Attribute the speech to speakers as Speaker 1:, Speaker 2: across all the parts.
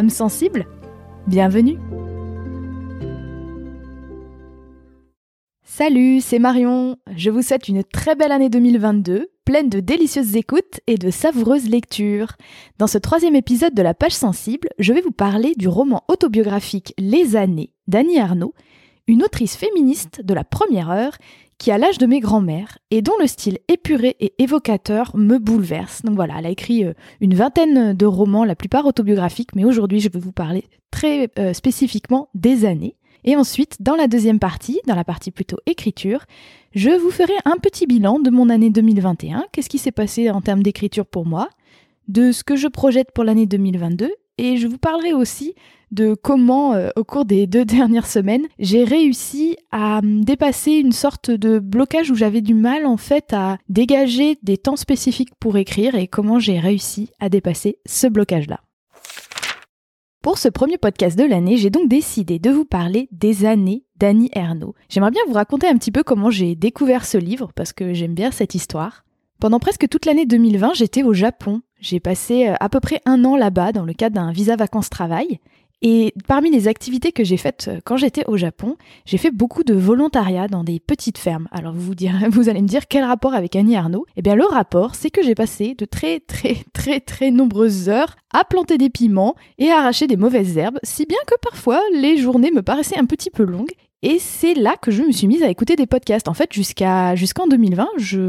Speaker 1: Âme sensible Bienvenue Salut, c'est Marion. Je vous souhaite une très belle année 2022, pleine de délicieuses écoutes et de savoureuses lectures. Dans ce troisième épisode de la page sensible, je vais vous parler du roman autobiographique Les années d'Annie Arnaud, une autrice féministe de la première heure qui a l'âge de mes grands-mères et dont le style épuré et évocateur me bouleverse. Donc voilà, elle a écrit euh, une vingtaine de romans, la plupart autobiographiques, mais aujourd'hui je vais vous parler très euh, spécifiquement des années. Et ensuite, dans la deuxième partie, dans la partie plutôt écriture, je vous ferai un petit bilan de mon année 2021, qu'est-ce qui s'est passé en termes d'écriture pour moi, de ce que je projette pour l'année 2022, et je vous parlerai aussi de comment, euh, au cours des deux dernières semaines, j'ai réussi à dépasser une sorte de blocage où j'avais du mal en fait à dégager des temps spécifiques pour écrire et comment j'ai réussi à dépasser ce blocage-là. Pour ce premier podcast de l'année, j'ai donc décidé de vous parler des années d'Annie Ernaux. J'aimerais bien vous raconter un petit peu comment j'ai découvert ce livre, parce que j'aime bien cette histoire. Pendant presque toute l'année 2020, j'étais au Japon. J'ai passé euh, à peu près un an là-bas dans le cadre d'un visa vacances-travail. Et parmi les activités que j'ai faites euh, quand j'étais au Japon, j'ai fait beaucoup de volontariat dans des petites fermes. Alors vous, allez me dire quel rapport avec Annie Arnaud? Eh bien le rapport, c'est que j'ai passé de très très très très nombreuses heures à planter des piments et à arracher des mauvaises herbes, si bien que parfois les journées me paraissaient un petit peu longues. Et c'est là que je me suis mise à écouter des podcasts. En fait, jusqu'à jusqu'en 2020,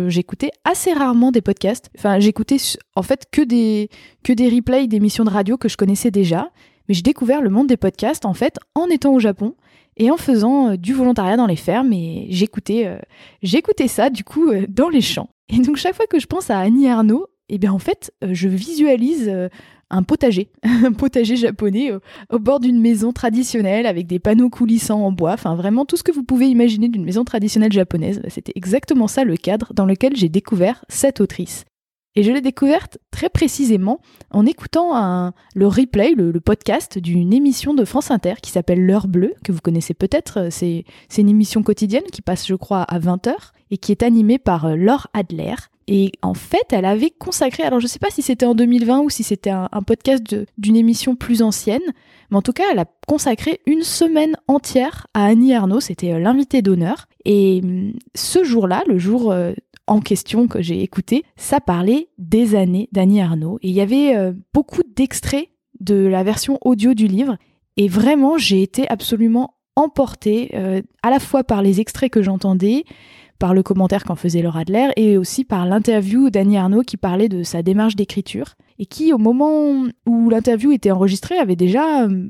Speaker 1: j'écoutais assez rarement des podcasts. Enfin, j'écoutais en fait que des que des replays d'émissions de radio que je connaissais déjà mais j'ai découvert le monde des podcasts en fait en étant au Japon et en faisant euh, du volontariat dans les fermes et j'écoutais euh, j'écoutais ça du coup euh, dans les champs. Et donc chaque fois que je pense à Annie Arnaud, eh bien en fait je visualise un potager, un potager japonais au bord d'une maison traditionnelle avec des panneaux coulissants en bois, enfin vraiment tout ce que vous pouvez imaginer d'une maison traditionnelle japonaise. C'était exactement ça le cadre dans lequel j'ai découvert cette autrice. Et je l'ai découverte très précisément en écoutant le replay, le, podcast d'une émission de France Inter qui s'appelle L'heure bleue, que vous connaissez peut-être. C'est, c'est une émission quotidienne qui passe, je crois, à 20h et qui est animée par euh, Laure Adler. Et en fait, elle avait consacré, alors je ne sais pas si c'était en 2020 ou si c'était un, podcast d'une émission plus ancienne, mais en tout cas, elle a consacré une semaine entière à Annie Arnaud, c'était euh, l'invité d'honneur. Et hum, ce jour-là, le jour euh, en question que j'ai écouté, ça parlait des années d'Annie Arnaud. Et il y avait euh, beaucoup d'extraits de la version audio du livre. Et vraiment, j'ai été absolument emportée à la fois par les extraits que j'entendais, par le commentaire qu'en faisait Laura Adler, et aussi par l'interview d'Annie Arnaud qui parlait de sa démarche d'écriture, et qui, au moment où l'interview était enregistrée, avait déjà euh,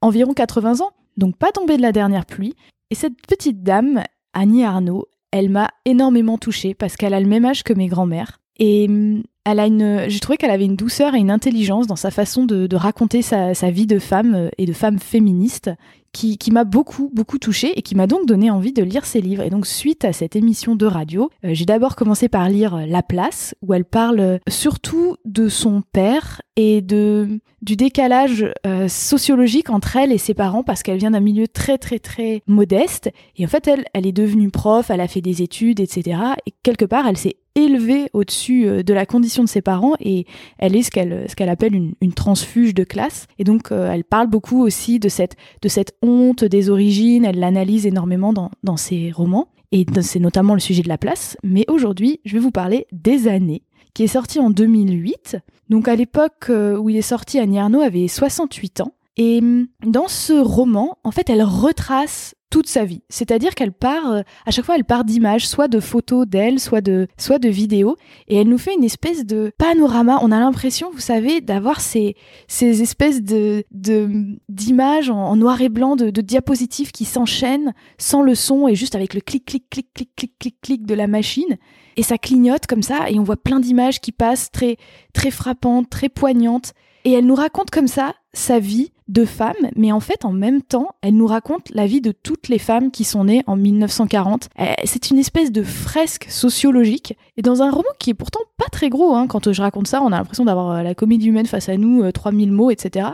Speaker 1: environ 80 ans, donc pas tombé de la dernière pluie. Et cette petite dame, Annie Arnaud, elle m'a énormément touchée parce qu'elle a le même âge que mes grands-mères. Et hum, elle a une, j'ai trouvé qu'elle avait une douceur et une intelligence dans sa façon de, raconter sa, vie de femme euh, et de femme féministe qui, m'a beaucoup, beaucoup touchée et qui m'a donc donné envie de lire ses livres. Et donc, suite à cette émission de radio, euh, j'ai d'abord commencé par lire euh, La Place, où elle parle surtout de son père et de, du décalage sociologique entre elle et ses parents, parce qu'elle vient d'un milieu très, très, très modeste. Et en fait, elle, elle est devenue prof, elle a fait des études, etc. Et quelque part, elle s'est élevée au-dessus euh, de la condition de ses parents et elle est ce qu'elle ce qu'elle appelle une, une, transfuge de classe et donc euh, elle parle beaucoup aussi de cette de cette honte des origines elle l'analyse énormément dans, dans ses romans et c'est notamment le sujet de la place. Mais aujourd'hui je vais vous parler des années qui est sorti en 2008 donc à l'époque euh, où il est sorti Annie Arnaud avait 68 ans. Et hum, dans ce roman, en fait, elle retrace toute sa vie. C'est-à-dire qu'elle part, euh, à chaque fois, elle part d'images, soit de photos d'elle, soit de, soit de vidéos, et elle nous fait une espèce de panorama. On a l'impression, vous savez, d'avoir ces, ces espèces de, d'images en, noir et blanc, de, de diapositives qui s'enchaînent sans le son et juste avec le clic, clic, clic, clic, clic, clic, clic de la machine. Et ça clignote comme ça, et on voit plein d'images qui passent très, très frappantes, très poignantes. Et elle nous raconte comme ça sa vie de femmes, mais en fait, en même temps, elle nous raconte la vie de toutes les femmes qui sont nées en 1940. Euh, c'est une espèce de fresque sociologique, et dans un roman qui est pourtant pas très gros. Hein. Quand je raconte ça, on a l'impression d'avoir euh, la comédie humaine face à nous, 3000 mots, etc.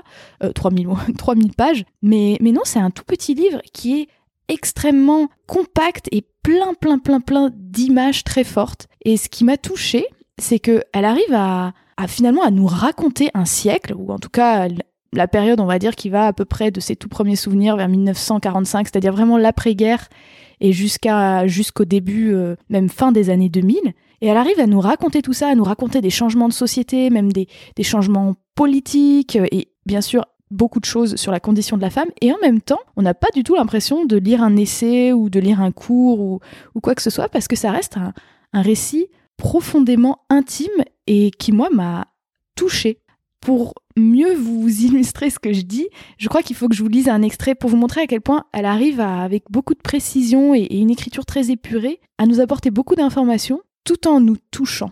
Speaker 1: 3000 mots, 3000 pages. Mais, non, c'est un tout petit livre qui est extrêmement compact et plein, plein, plein, plein d'images très fortes. Et ce qui m'a touchée, c'est qu'elle arrive à, finalement à nous raconter un siècle, ou en tout cas la période, on va dire, qui va à peu près de ses tout premiers souvenirs vers 1945, c'est-à-dire vraiment l'après-guerre et jusqu'à jusqu'au début, euh, même fin des années 2000. Et elle arrive à nous raconter tout ça, à nous raconter des changements de société, même des, des changements politiques, et bien sûr beaucoup de choses sur la condition de la femme et en même temps, on n'a pas du tout l'impression de lire un essai ou de lire un cours ou, ou quoi que ce soit parce que ça reste un, un récit profondément intime et qui, moi, m'a touchée. Pour mieux vous illustrer ce que je dis, je crois qu'il faut que je vous lise un extrait pour vous montrer à quel point elle arrive avec beaucoup de précision et une écriture très épurée à nous apporter beaucoup d'informations tout en nous touchant.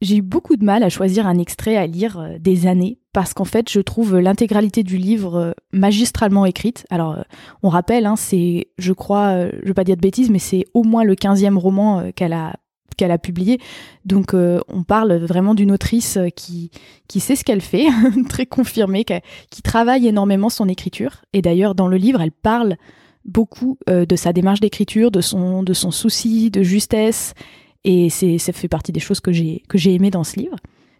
Speaker 1: J'ai eu beaucoup de mal à choisir un extrait à lire euh, des années parce qu'en fait, je trouve l'intégralité du livre euh, magistralement écrite. Alors, euh, on rappelle, hein, c'est, je crois, je vais pas dire de bêtises, mais c'est au moins le 15e roman qu'elle a qu'elle a publié. Donc on parle vraiment d'une autrice qui, qui sait ce qu'elle fait, très confirmée, qui, travaille énormément son écriture. Et d'ailleurs, dans le livre, elle parle beaucoup de sa démarche d'écriture, de son, de son souci de justesse et c'est, ça fait partie des choses que j'ai, que j'ai aimées dans ce livre.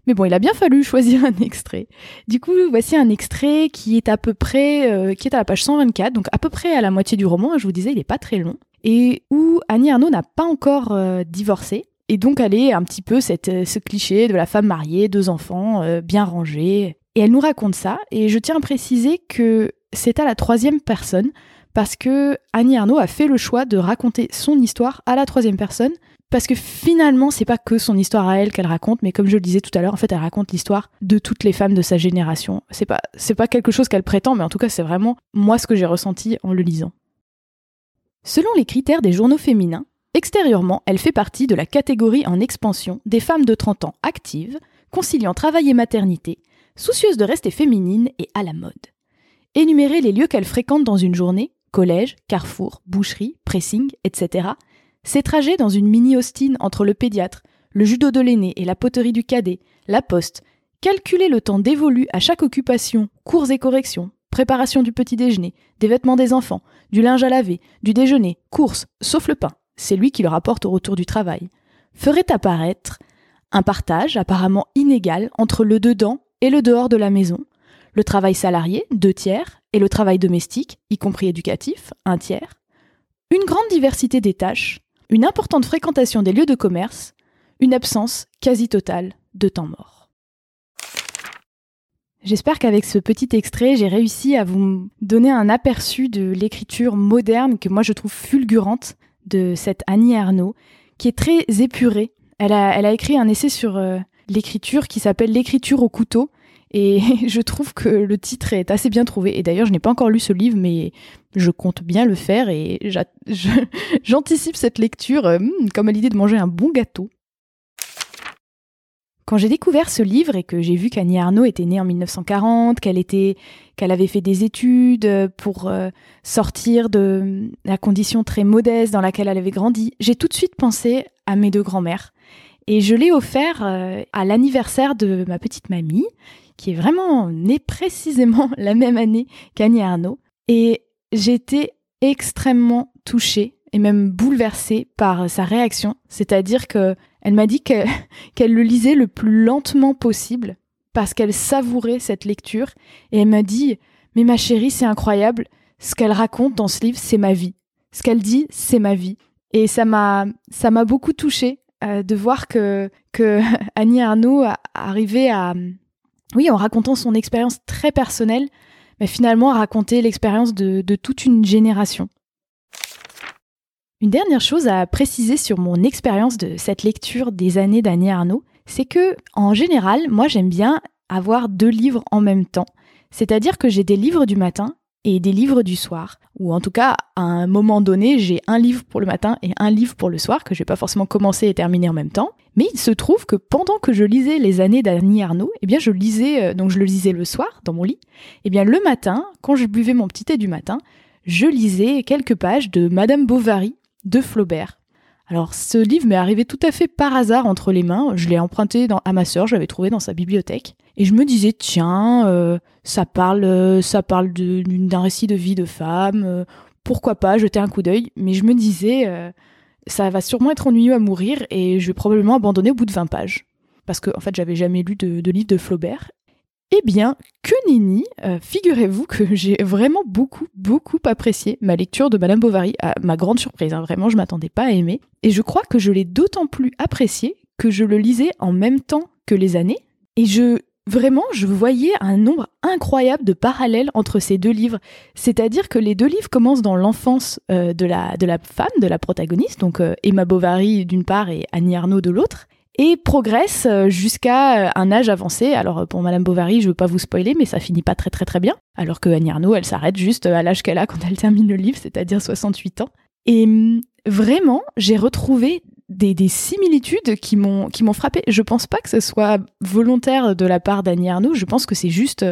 Speaker 1: Mais bon, il a bien fallu choisir un extrait. Du coup, voici un extrait qui est à peu près, euh, qui est à la page 124, donc à peu près à la moitié du roman. Je vous disais, il n'est pas très long. Et où Annie Arnaud n'a pas encore euh, divorcé. Et donc, elle est un petit peu euh, ce cliché de la femme mariée, deux enfants, bien rangés. Et elle nous raconte ça. Et je tiens à préciser que c'est à la troisième personne, parce que Annie Arnaud a fait le choix de raconter son histoire à la troisième personne parce que finalement, c'est pas que son histoire à elle qu'elle raconte, mais comme je le disais tout à l'heure, en fait, elle raconte l'histoire de toutes les femmes de sa génération. C'est pas, c'est pas quelque chose qu'elle prétend, mais en tout cas, c'est vraiment moi ce que j'ai ressenti en le lisant. Selon les critères des journaux féminins, extérieurement, elle fait partie de la catégorie en expansion des femmes de 30 ans actives, conciliant travail et maternité, soucieuses de rester féminines et à la mode. Énumérer les lieux qu'elle fréquente dans une journée, collège, carrefour, boucherie, pressing, etc., ces trajets dans une mini-Austin entre le pédiatre, le judo de l'aîné et la poterie du cadet, la poste, calculer le temps dévolu à chaque occupation, cours et corrections, préparation du petit déjeuner, des vêtements des enfants, du linge à laver, du déjeuner, courses, sauf le pain, c'est lui qui le rapporte au retour du travail, ferait apparaître un partage apparemment inégal entre le dedans et le dehors de la maison, le travail salarié, deux tiers, et le travail domestique, y compris éducatif, un tiers, une grande diversité des tâches, une importante fréquentation des lieux de commerce, une absence quasi totale de temps mort. J'espère qu'avec ce petit extrait, j'ai réussi à vous donner un aperçu de l'écriture moderne que moi je trouve fulgurante de cette Annie Arnaud, qui est très épurée. Elle a, écrit un essai sur euh, l'écriture qui s'appelle L'écriture au couteau, et je trouve que le titre est assez bien trouvé. Et d'ailleurs, je n'ai pas encore lu ce livre, mais je compte bien le faire et j'anticipe cette lecture euh, hmm, comme à l'idée de manger un bon gâteau. Quand j'ai découvert ce livre et que j'ai vu qu'Annie Arnaud était née en 1940, qu'elle était, qu'elle avait fait des études pour euh, sortir de la condition très modeste dans laquelle elle avait grandi, j'ai tout de suite pensé à mes deux grands-mères. Et je l'ai offert euh, à l'anniversaire de ma petite mamie, qui est vraiment née précisément la même année qu'Annie Arnaud. Et j'étais extrêmement touchée et même bouleversée par sa réaction. C'est-à-dire que elle m'a dit qu'elle le lisait le plus lentement possible parce qu'elle savourait cette lecture. Et elle m'a dit, mais ma chérie, c'est incroyable. Ce qu'elle raconte dans ce livre, c'est ma vie. Ce qu'elle dit, c'est ma vie. Et ça m'a, ça m'a beaucoup touchée euh, de voir que, que Annie Arnaud a arrivé à, oui, en racontant son expérience très personnelle, mais finalement à raconter l'expérience de, toute une génération. Une dernière chose à préciser sur mon expérience de cette lecture des années d'Annie Arnaud, c'est que, en général, moi j'aime bien avoir deux livres en même temps. C'est-à-dire que j'ai des livres du matin et des livres du soir. Ou en tout cas, à un moment donné, j'ai un livre pour le matin et un livre pour le soir que je vais pas forcément commencer et terminer en même temps. Mais il se trouve que pendant que je lisais les années d'Annie Arnaud, eh bien je lisais, euh, donc je le lisais le soir dans mon lit. Eh bien le matin, quand je buvais mon petit thé du matin, je lisais quelques pages de Madame Bovary de Flaubert. Alors ce livre m'est arrivé tout à fait par hasard entre les mains. Je l'ai emprunté à ma sœur, je l'avais trouvé dans sa bibliothèque. Et je me disais tiens, euh, ça parle, euh, ça parle d'un récit de vie de femme. Euh, pourquoi pas jeter un coup d'œil Mais je me disais ça va sûrement être ennuyeux à mourir et je vais probablement abandonner au bout de 20 pages. Parce que en fait j'avais jamais lu de, de livre de Flaubert eh bien, que nenni, euh, figurez-vous que j'ai vraiment beaucoup, beaucoup apprécié ma lecture de Madame Bovary, à ma grande surprise, hein, vraiment, je m'attendais pas à aimer. Et je crois que je l'ai d'autant plus apprécié que je le lisais en même temps que les années. Et je, vraiment, je voyais un nombre incroyable de parallèles entre ces deux livres. C'est-à-dire que les deux livres commencent dans l'enfance euh, de, la, de la femme, de la protagoniste, donc euh, Emma Bovary d'une part et Annie Arnaud de l'autre et progresse euh, jusqu'à euh, un âge avancé. Alors euh, pour Madame Bovary, je veux pas vous spoiler, mais ça finit pas très très très bien. Alors que Annie Arnaud, elle s'arrête juste à l'âge qu'elle a quand elle termine le livre, c'est-à-dire 68 ans. Et hum, vraiment, j'ai retrouvé des, similitudes qui m'ont qui m'ont frappé. Je pense pas que ce soit volontaire de la part d'Annie Arnaud. Je pense que c'est juste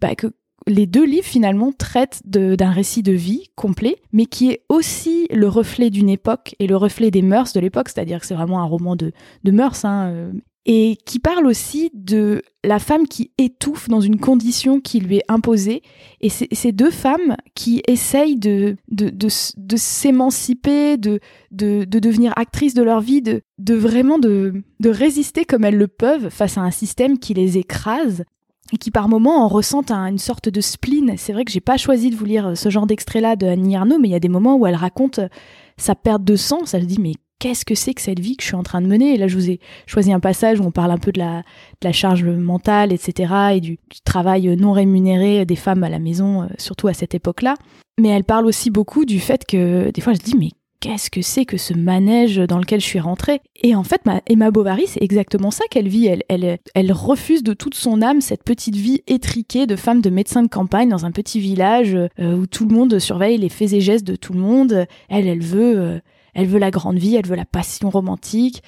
Speaker 1: bah, que les deux livres finalement traitent d'un récit de vie complet, mais qui est aussi le reflet d'une époque et le reflet des mœurs de l'époque, c'est-à-dire que c'est vraiment un roman de, de mœurs, hein, euh, et qui parle aussi de la femme qui étouffe dans une condition qui lui est imposée, et ces deux femmes qui essayent de, de, de, s'émanciper, de, de, de, devenir actrices de leur vie, de, vraiment de résister comme elles le peuvent face à un système qui les écrase et qui par moments en ressentent une sorte de spleen. C'est vrai que j'ai pas choisi de vous lire ce genre d'extrait-là de Annie Arnaud, mais il y a des moments où elle raconte euh, sa perte de sang. Ça se dit, mais qu'est-ce que c'est que cette vie que je suis en train de mener? Et là, je vous ai choisi un passage où on parle un peu de la, charge mentale, etc., et du, du, travail non rémunéré des femmes à la maison, euh, surtout à cette époque-là. Mais elle parle aussi beaucoup du fait que des fois, je dis, mais qu'est-ce que c'est que ce manège dans lequel je suis rentrée? Et en fait, ma, Emma Bovary, c'est exactement ça qu'elle vit. Elle, elle, elle refuse de toute son âme cette petite vie étriquée de femme de médecin de campagne dans un petit village euh, où tout le monde surveille les faits et gestes de tout le monde. Elle, elle veut, euh, elle veut la grande vie, elle veut la passion romantique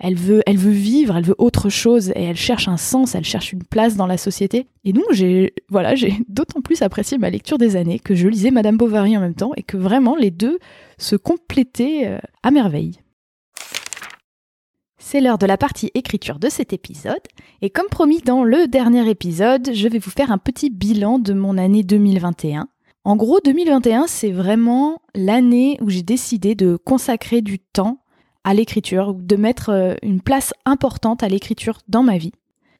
Speaker 1: elle veut, elle veut vivre, elle veut autre chose et elle cherche un sens, elle cherche une place dans la société. Et donc voilà, j'ai d'autant plus apprécié ma lecture des années que je lisais Madame Bovary en même temps et que vraiment les deux se complétaient euh, à merveille. C'est l'heure de la partie écriture de cet épisode, et comme promis dans le dernier épisode, je vais vous faire un petit bilan de mon année 2021. En gros, 2021, c'est vraiment l'année où j'ai décidé de consacrer du temps à l'écriture, de mettre euh, une place importante à l'écriture dans ma vie.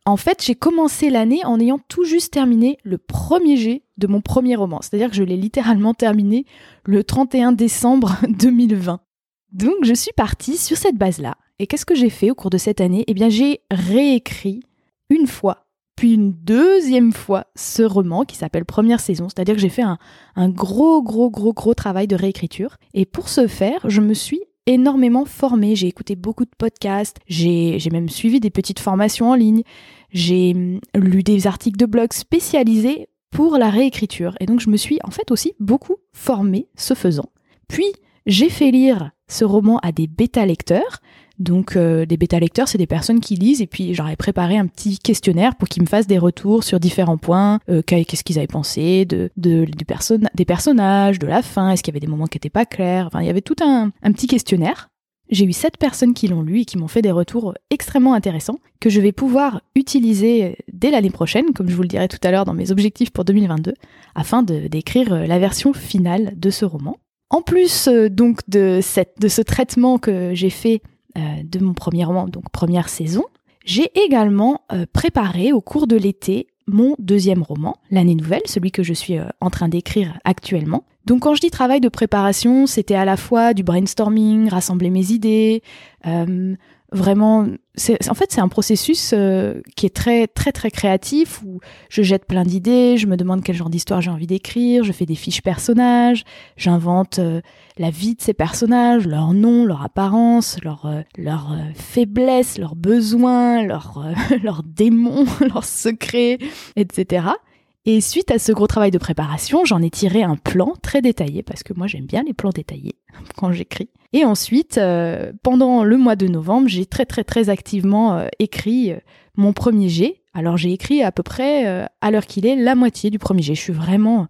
Speaker 1: En fait, j'ai commencé l'année en ayant tout juste terminé le premier jet de mon premier roman, c'est-à-dire que je l'ai littéralement terminé le 31 décembre 2020. Donc je suis partie sur cette base-là. Et qu'est-ce que j'ai fait au cours de cette année? Eh bien j'ai réécrit une fois, puis une deuxième fois ce roman qui s'appelle Première saison, c'est-à-dire que j'ai fait un, gros, gros, gros, gros travail de réécriture. Et pour ce faire, je me suis énormément formée. J'ai écouté beaucoup de podcasts, j'ai même suivi des petites formations en ligne, j'ai hum, lu des articles de blog spécialisés pour la réécriture. Et donc je me suis en fait aussi beaucoup formée ce faisant. Puis j'ai fait lire ce roman à des bêta-lecteurs donc euh, des bêta-lecteurs, c'est des personnes qui lisent et puis j'aurais préparé un petit questionnaire pour qu'ils me fassent des retours sur différents points, euh, qu'est-ce qu'ils avaient pensé de, de du des personnages, de la fin, est-ce qu'il y avait des moments qui n'étaient pas clairs? Enfin, il y avait tout un, un petit questionnaire. J'ai eu sept personnes qui l'ont lu et qui m'ont fait des retours extrêmement intéressants que je vais pouvoir utiliser dès l'année prochaine, comme je vous le dirai tout à l'heure dans mes objectifs pour 2022, afin d'écrire la version finale de ce roman. En plus euh, donc de, ce traitement que j'ai fait euh, de mon premier roman, donc première saison, j'ai également euh, préparé au cours de l'été mon deuxième roman, L'année nouvelle, celui que je suis euh, en train d'écrire actuellement. Donc quand je dis travail de préparation, c'était à la fois du brainstorming, rassembler mes idées, vraiment en fait c'est un processus euh, qui est très très très créatif où je jette plein d'idées, je me demande quel genre d'histoire j'ai envie d'écrire, je fais des fiches personnages, j'invente euh, la vie de ces personnages, leur nom, leur apparence, leur euh, leurs faiblesses, leurs besoins, leurs leurs démons, leurs secrets, etc. Et suite à ce gros travail de préparation, j'en ai tiré un plan très détaillé, parce que moi j'aime bien les plans détaillés quand j'écris. Et ensuite, euh, pendant le mois de novembre, j'ai très très très activement euh, écrit euh, mon premier jet. Alors j'ai écrit à peu près, à l'heure qu'il est, la moitié du premier jet. Je suis vraiment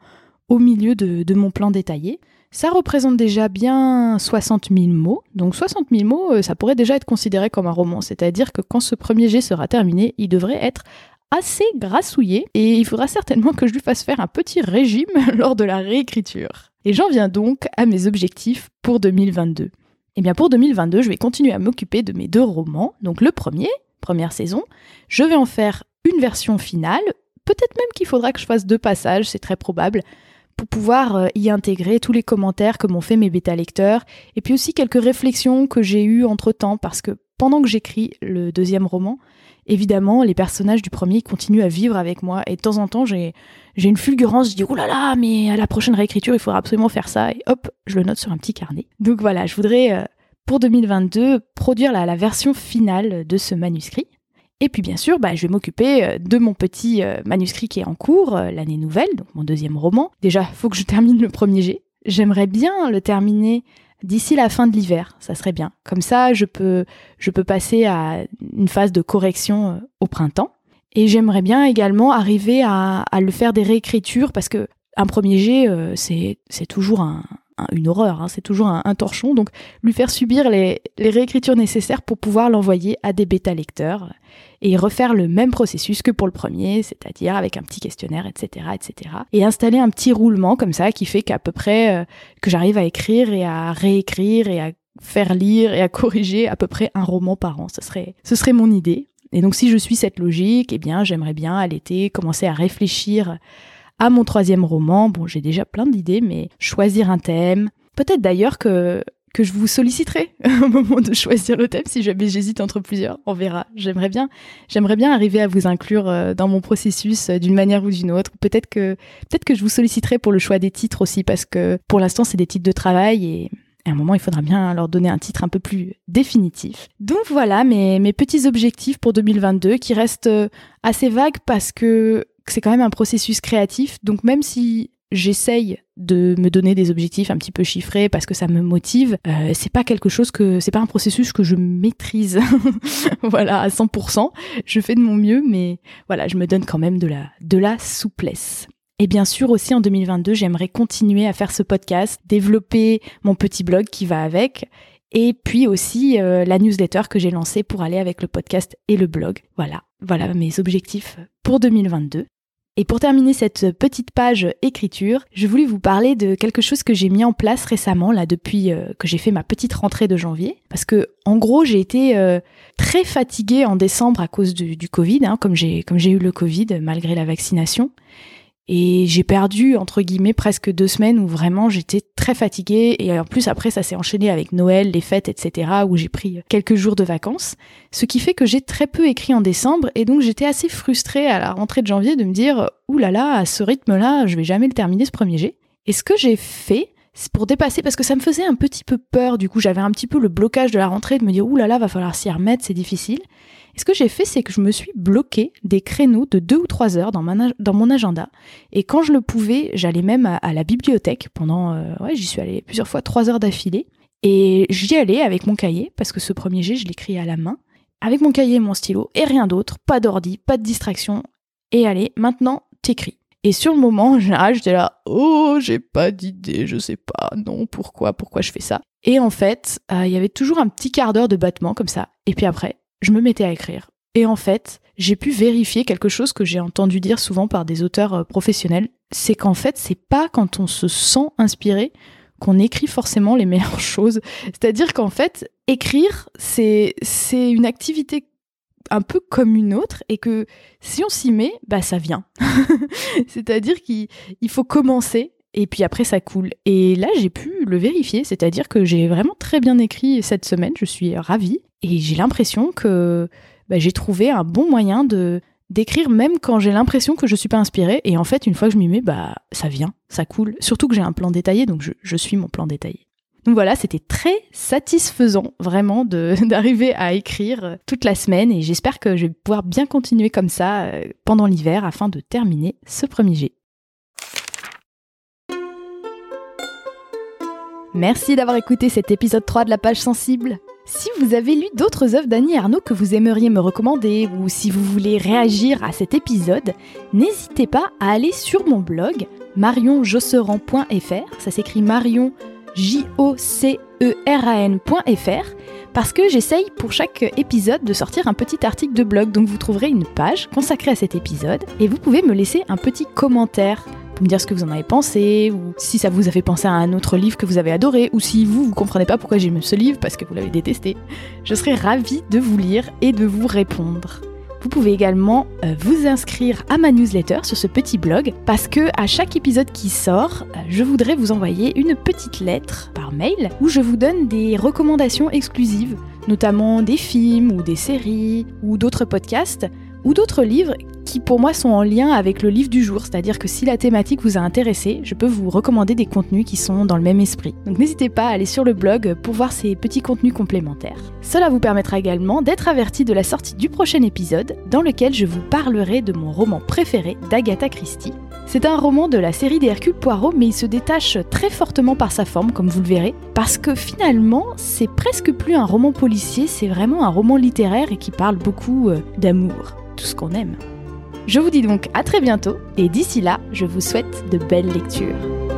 Speaker 1: au milieu de, mon plan détaillé. Ça représente déjà bien 60 000 mots. Donc 60 000 mots, ça pourrait déjà être considéré comme un roman. C'est-à-dire que quand ce premier jet sera terminé, il devrait être assez grassouillé et il faudra certainement que je lui fasse faire un petit régime lors de la réécriture. Et j'en viens donc à mes objectifs pour 2022. Eh bien pour 2022, je vais continuer à m'occuper de mes deux romans. Donc le premier, première saison, je vais en faire une version finale. Peut-être même qu'il faudra que je fasse deux passages, c'est très probable, pour pouvoir euh, y intégrer tous les commentaires que m'ont fait mes bêta lecteurs et puis aussi quelques réflexions que j'ai eues entre temps parce que pendant que j'écris le deuxième roman, évidemment, les personnages du premier continuent à vivre avec moi. Et de temps en temps, j'ai, une fulgurance, je dis, oh là là, mais à la prochaine réécriture, il faudra absolument faire ça. Et hop, je le note sur un petit carnet. Donc voilà, je voudrais, euh, pour 2022, produire la, version finale de ce manuscrit. Et puis bien sûr, bah, je vais m'occuper euh, de mon petit euh, manuscrit qui est en cours, l'année nouvelle, donc mon deuxième roman. Déjà, faut que je termine le premier G. J'aimerais bien le terminer d'ici la fin de l'hiver, ça serait bien. Comme ça, je peux, je peux passer à une phase de correction euh, au printemps. Et j'aimerais bien également arriver à, à, le faire des réécritures parce que un premier jet, euh, c'est, c'est toujours un, une horreur, hein, c'est toujours un, torchon. Donc lui faire subir les, réécritures nécessaires pour pouvoir l'envoyer à des bêta lecteurs et refaire le même processus que pour le premier, c'est-à-dire avec un petit questionnaire, etc., etc. Et installer un petit roulement comme ça qui fait qu'à peu près euh, que j'arrive à écrire et à réécrire et à faire lire et à corriger à peu près un roman par an. Ce serait, ce serait mon idée. Et donc si je suis cette logique, eh bien j'aimerais bien à l'été commencer à réfléchir à mon troisième roman. Bon, j'ai déjà plein d'idées, mais choisir un thème. Peut-être d'ailleurs que que je vous solliciterai au moment de choisir le thème si jamais j'hésite entre plusieurs. On verra. J'aimerais bien, j'aimerais bien arriver à vous inclure euh, dans mon processus euh, d'une manière ou d'une autre. Peut-être que, peut-être que je vous solliciterai pour le choix des titres aussi parce que pour l'instant c'est des titres de travail et à un moment, il faudra bien leur donner un titre un peu plus définitif. Donc voilà mes, mes petits objectifs pour 2022 qui restent euh, assez vagues parce que c'est quand même un processus créatif. Donc même si j'essaye de me donner des objectifs un petit peu chiffrés parce que ça me motive, euh, c'est pas quelque chose que c'est pas un processus que je maîtrise voilà à 100%. Je fais de mon mieux mais voilà, je me donne quand même de la de la souplesse. Et bien sûr aussi en 2022, j'aimerais continuer à faire ce podcast, développer mon petit blog qui va avec et puis aussi euh, la newsletter que j'ai lancée pour aller avec le podcast et le blog. Voilà, voilà mes objectifs pour 2022. Et pour terminer cette petite page écriture, je voulais vous parler de quelque chose que j'ai mis en place récemment, là, depuis euh, que j'ai fait ma petite rentrée de janvier. Parce que, en gros, j'ai été euh, très fatiguée en décembre à cause du, Covid, hein, comme j'ai eu le Covid malgré la vaccination. Et j'ai perdu, entre guillemets, presque deux semaines où vraiment j'étais très fatiguée. Et en plus, après, ça s'est enchaîné avec Noël, les fêtes, etc., où j'ai pris quelques jours de vacances. Ce qui fait que j'ai très peu écrit en décembre. Et donc, j'étais assez frustrée à la rentrée de janvier de me dire, ouh là là, à ce rythme-là, je vais jamais le terminer ce premier jet. Et ce que j'ai fait, c'est pour dépasser, parce que ça me faisait un petit peu peur, du coup, j'avais un petit peu le blocage de la rentrée de me dire, ouh là là, va falloir s'y remettre, c'est difficile ce que j'ai fait, c'est que je me suis bloqué des créneaux de deux ou trois heures dans, dans mon agenda. Et quand je le pouvais, j'allais même à, la bibliothèque pendant, euh, ouais, j'y suis allée plusieurs fois, trois heures d'affilée. Et j'y allais avec mon cahier, parce que ce premier jet, je l'écris à la main, avec mon cahier et mon stylo, et rien d'autre, pas d'ordi, pas de distraction. Et allez, maintenant, t'écris. Et sur le moment, en général, j'étais là, oh, j'ai pas d'idée, je sais pas, non, pourquoi, pourquoi je fais ça? Et en fait, euh, il y avait toujours un petit quart d'heure de battement comme ça. Et puis après, je me mettais à écrire. Et en fait, j'ai pu vérifier quelque chose que j'ai entendu dire souvent par des auteurs euh, professionnels, c'est qu'en fait, c'est pas quand on se sent inspiré qu'on écrit forcément les meilleures choses. C'est-à-dire qu'en fait, écrire, c'est c'est une activité un peu comme une autre et que si on s'y met, bah ça vient. C'est-à-dire qu'il faut commencer et puis après ça coule. Et là, j'ai pu le vérifier, c'est-à-dire que j'ai vraiment très bien écrit cette semaine, je suis ravie, et j'ai l'impression que bah, j'ai trouvé un bon moyen de d'écrire même quand j'ai l'impression que je suis pas inspirée, et en fait, une fois que je m'y mets, bah ça vient, ça coule. Surtout que j'ai un plan détaillé, donc je, suis mon plan détaillé. Donc voilà, c'était très satisfaisant vraiment d'arriver à écrire toute la semaine et j'espère que je vais pouvoir bien continuer comme ça euh, pendant l'hiver afin de terminer ce premier jet. Merci d'avoir écouté cet épisode 3 de la page sensible. Si vous avez lu d'autres œuvres d'Annie Arnaud que vous aimeriez me recommander ou si vous voulez réagir à cet épisode, n'hésitez pas à aller sur mon blog marionjosseran.fr, ça s'écrit Marion J-O-C-E-R-A-N.fr, parce que j'essaye pour chaque épisode de sortir un petit article de blog, donc vous trouverez une page consacrée à cet épisode et vous pouvez me laisser un petit commentaire me dire ce que vous en avez pensé, ou si ça vous a fait penser à un autre livre que vous avez adoré, ou si vous, vous comprenez pas pourquoi j'aime ce livre parce que vous l'avez détesté. Je serai ravie de vous lire et de vous répondre. Vous pouvez également euh, vous inscrire à ma newsletter sur ce petit blog parce que à chaque épisode qui sort, euh, je voudrais vous envoyer une petite lettre par mail où je vous donne des recommandations exclusives, notamment des films ou des séries ou d'autres podcasts ou d'autres livres qui pour moi sont en lien avec le livre du jour, c'est-à-dire que si la thématique vous a intéressé, je peux vous recommander des contenus qui sont dans le même esprit. Donc n'hésitez pas à aller sur le blog pour voir ces petits contenus complémentaires. Cela vous permettra également d'être averti de la sortie du prochain épisode dans lequel je vous parlerai de mon roman préféré d'Agatha Christie. C'est un roman de la série des Hercule Poirot, mais il se détache très fortement par sa forme, comme vous le verrez, parce que finalement, c'est presque plus un roman policier, c'est vraiment un roman littéraire et qui parle beaucoup euh, d'amour, tout ce qu'on aime. Je vous dis donc à très bientôt et d'ici là, je vous souhaite de belles lectures.